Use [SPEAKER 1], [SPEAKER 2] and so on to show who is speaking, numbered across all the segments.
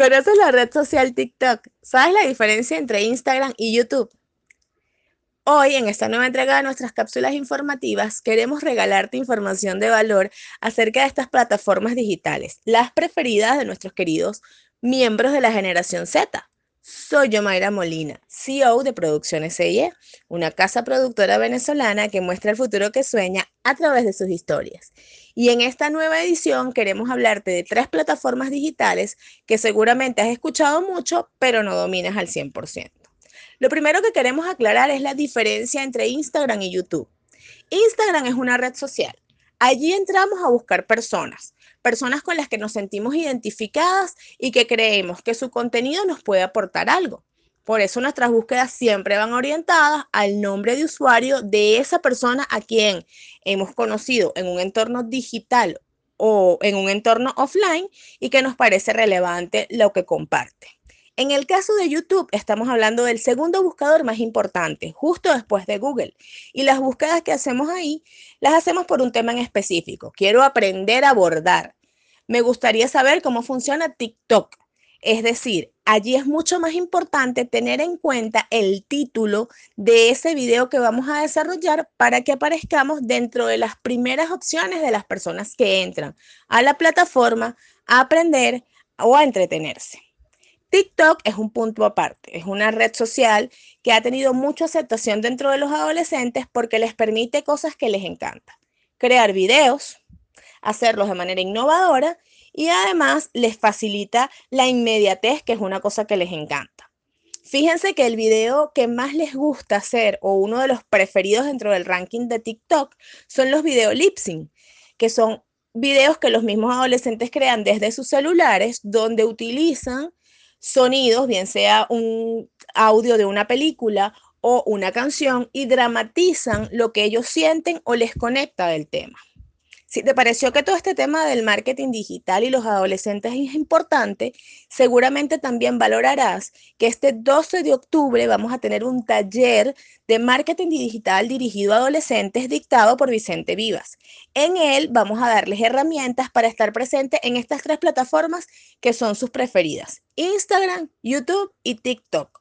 [SPEAKER 1] ¿Conoces la red social TikTok? ¿Sabes la diferencia entre Instagram y YouTube? Hoy, en esta nueva entrega de nuestras cápsulas informativas, queremos regalarte información de valor acerca de estas plataformas digitales, las preferidas de nuestros queridos miembros de la generación Z. Soy yo, Mayra Molina, CEO de Producciones CIE, una casa productora venezolana que muestra el futuro que sueña a través de sus historias. Y en esta nueva edición queremos hablarte de tres plataformas digitales que seguramente has escuchado mucho, pero no dominas al 100%. Lo primero que queremos aclarar es la diferencia entre Instagram y YouTube. Instagram es una red social. Allí entramos a buscar personas, personas con las que nos sentimos identificadas y que creemos que su contenido nos puede aportar algo. Por eso nuestras búsquedas siempre van orientadas al nombre de usuario de esa persona a quien hemos conocido en un entorno digital o en un entorno offline y que nos parece relevante lo que comparte. En el caso de YouTube, estamos hablando del segundo buscador más importante, justo después de Google. Y las búsquedas que hacemos ahí, las hacemos por un tema en específico. Quiero aprender a bordar. Me gustaría saber cómo funciona TikTok. Es decir, allí es mucho más importante tener en cuenta el título de ese video que vamos a desarrollar para que aparezcamos dentro de las primeras opciones de las personas que entran a la plataforma a aprender o a entretenerse. TikTok es un punto aparte, es una red social que ha tenido mucha aceptación dentro de los adolescentes porque les permite cosas que les encantan. Crear videos, hacerlos de manera innovadora y además les facilita la inmediatez, que es una cosa que les encanta. Fíjense que el video que más les gusta hacer o uno de los preferidos dentro del ranking de TikTok son los video lip que son videos que los mismos adolescentes crean desde sus celulares donde utilizan sonidos, bien sea un audio de una película o una canción, y dramatizan lo que ellos sienten o les conecta del tema. Si te pareció que todo este tema del marketing digital y los adolescentes es importante, seguramente también valorarás que este 12 de octubre vamos a tener un taller de marketing digital dirigido a adolescentes dictado por Vicente Vivas. En él vamos a darles herramientas para estar presentes en estas tres plataformas que son sus preferidas, Instagram, YouTube y TikTok.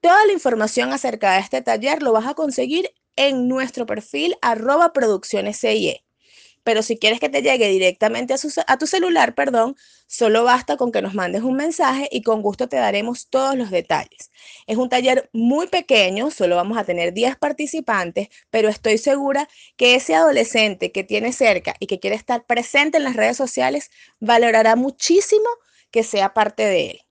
[SPEAKER 1] Toda la información acerca de este taller lo vas a conseguir en nuestro perfil arroba producciones pero si quieres que te llegue directamente a, tu celular, perdón, solo basta con que nos mandes un mensaje y con gusto te daremos todos los detalles. Es un taller muy pequeño, solo vamos a tener 10 participantes, pero estoy segura que ese adolescente que tiene cerca y que quiere estar presente en las redes sociales valorará muchísimo que sea parte de él.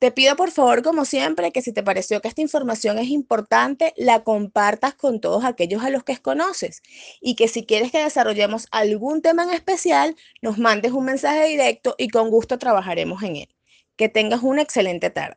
[SPEAKER 1] Te pido por favor, como siempre, que si te pareció que esta información es importante, la compartas con todos aquellos a los que conoces y que si quieres que desarrollemos algún tema en especial, nos mandes un mensaje directo y con gusto trabajaremos en él. Que tengas una excelente tarde.